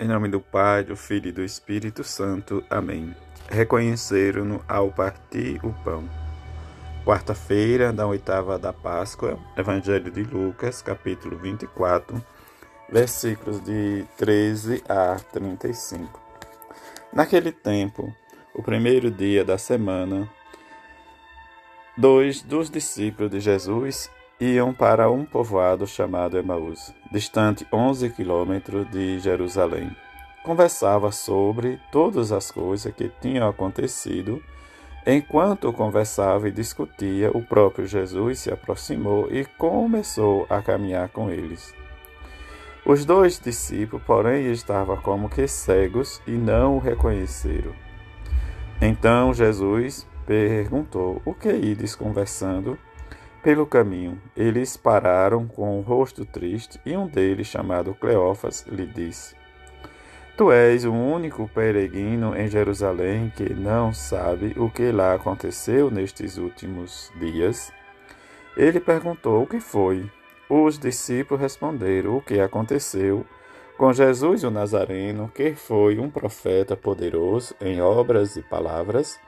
Em nome do Pai, do Filho e do Espírito Santo. Amém. Reconheceram-no ao partir o pão. Quarta-feira da oitava da Páscoa, Evangelho de Lucas, capítulo 24, versículos de 13 a 35. Naquele tempo, o primeiro dia da semana, dois dos discípulos de Jesus iam para um povoado chamado Emaús, distante 11 quilômetros de Jerusalém. Conversava sobre todas as coisas que tinham acontecido. Enquanto conversava e discutia, o próprio Jesus se aproximou e começou a caminhar com eles. Os dois discípulos, porém, estavam como que cegos e não o reconheceram. Então Jesus perguntou: O que ides conversando? Pelo caminho, eles pararam com o rosto triste e um deles, chamado Cleófas, lhe disse: Tu és o único peregrino em Jerusalém que não sabe o que lá aconteceu nestes últimos dias? Ele perguntou o que foi. Os discípulos responderam o que aconteceu com Jesus o Nazareno, que foi um profeta poderoso em obras e palavras,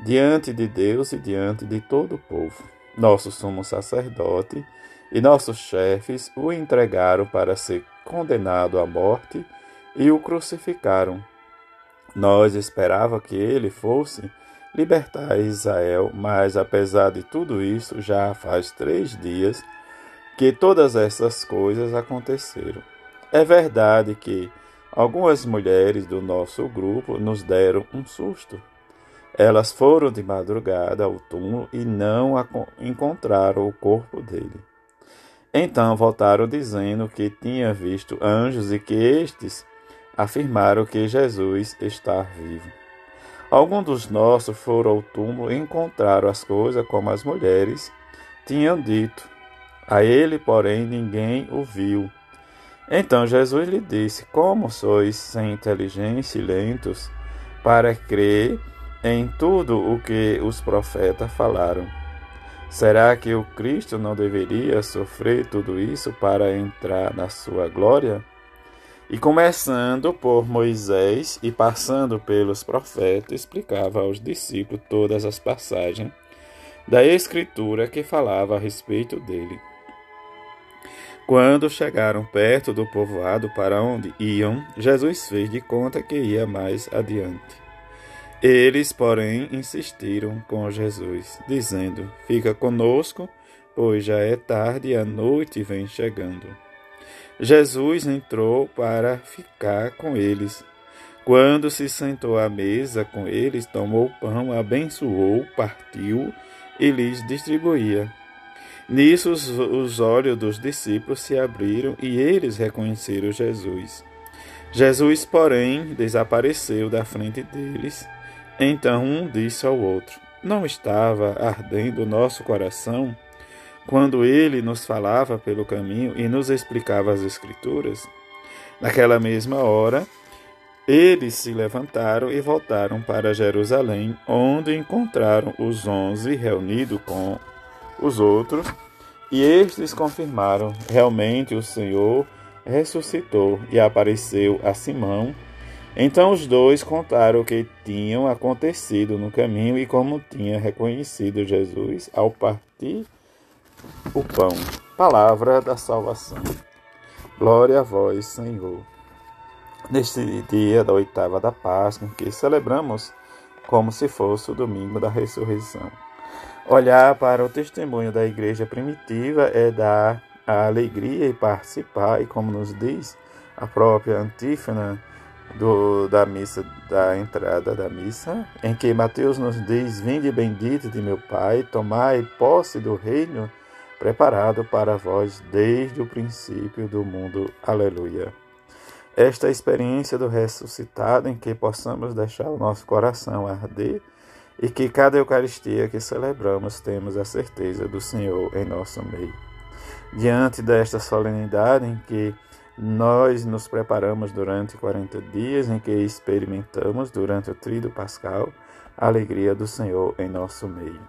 diante de Deus e diante de todo o povo nosso sumo sacerdote e nossos chefes o entregaram para ser condenado à morte e o crucificaram. Nós esperava que ele fosse libertar Israel, mas apesar de tudo isso, já faz três dias que todas essas coisas aconteceram. É verdade que algumas mulheres do nosso grupo nos deram um susto elas foram de madrugada ao túmulo e não encontraram o corpo dele. Então voltaram dizendo que tinha visto anjos e que estes afirmaram que Jesus está vivo. Alguns dos nossos foram ao túmulo e encontraram as coisas como as mulheres tinham dito. A ele, porém, ninguém o viu. Então Jesus lhe disse: Como sois sem inteligência e lentos para crer em tudo o que os profetas falaram. Será que o Cristo não deveria sofrer tudo isso para entrar na sua glória? E começando por Moisés e passando pelos profetas, explicava aos discípulos todas as passagens da Escritura que falava a respeito dele. Quando chegaram perto do povoado para onde iam, Jesus fez de conta que ia mais adiante. Eles, porém, insistiram com Jesus, dizendo: Fica conosco, pois já é tarde e a noite vem chegando. Jesus entrou para ficar com eles. Quando se sentou à mesa com eles, tomou o pão, abençoou, partiu e lhes distribuía. Nisso os, os olhos dos discípulos se abriram e eles reconheceram Jesus. Jesus, porém, desapareceu da frente deles então um disse ao outro: Não estava ardendo o nosso coração quando ele nos falava pelo caminho e nos explicava as Escrituras? Naquela mesma hora, eles se levantaram e voltaram para Jerusalém, onde encontraram os onze reunidos com os outros, e estes confirmaram: realmente o Senhor ressuscitou e apareceu a Simão então os dois contaram o que tinham acontecido no caminho e como tinha reconhecido Jesus ao partir o pão. Palavra da salvação. Glória a vós, Senhor. Neste dia da oitava da Páscoa, que celebramos como se fosse o domingo da ressurreição. Olhar para o testemunho da igreja primitiva é dar a alegria e participar, e como nos diz a própria antífona, do, da missa, da entrada da missa, em que Mateus nos diz: Vinde bendito de meu Pai, tomai posse do reino preparado para vós desde o princípio do mundo. Aleluia. Esta experiência do ressuscitado em que possamos deixar o nosso coração arder e que cada Eucaristia que celebramos temos a certeza do Senhor em nosso meio. Diante desta solenidade em que nós nos preparamos durante 40 dias em que experimentamos, durante o tríduo pascal, a alegria do Senhor em nosso meio.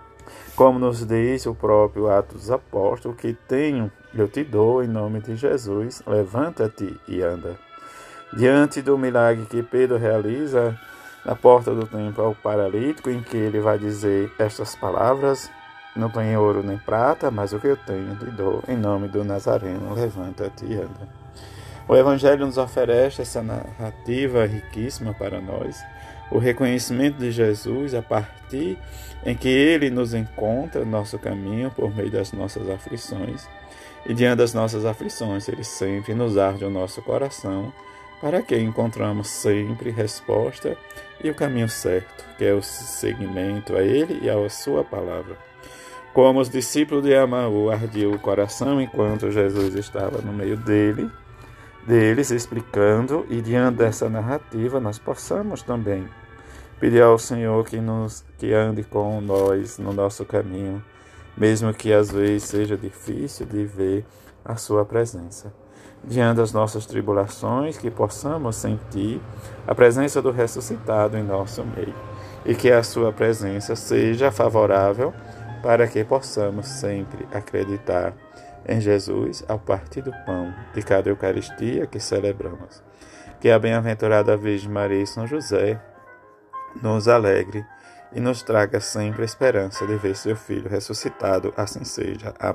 Como nos diz o próprio Atos dos Apóstolos, que tenho, eu te dou em nome de Jesus, levanta-te e anda. Diante do milagre que Pedro realiza na porta do templo ao paralítico, em que ele vai dizer estas palavras: Não tenho ouro nem prata, mas o que eu tenho lhe dou, em nome do Nazareno, levanta-te e anda. O Evangelho nos oferece essa narrativa riquíssima para nós, o reconhecimento de Jesus a partir em que ele nos encontra nosso caminho por meio das nossas aflições. E diante das nossas aflições, ele sempre nos arde o nosso coração, para que encontramos sempre resposta e o caminho certo, que é o seguimento a ele e à sua palavra. Como os discípulos de Amaú ardiu o coração enquanto Jesus estava no meio dele, deles explicando, e diante dessa narrativa nós possamos também pedir ao Senhor que nos que ande com nós no nosso caminho, mesmo que às vezes seja difícil de ver a sua presença. Diante das nossas tribulações, que possamos sentir a presença do ressuscitado em nosso meio e que a sua presença seja favorável para que possamos sempre acreditar em Jesus ao partir do pão de cada Eucaristia que celebramos. Que a bem-aventurada Virgem Maria e São José nos alegre e nos traga sempre a esperança de ver seu Filho ressuscitado, assim seja. Amém.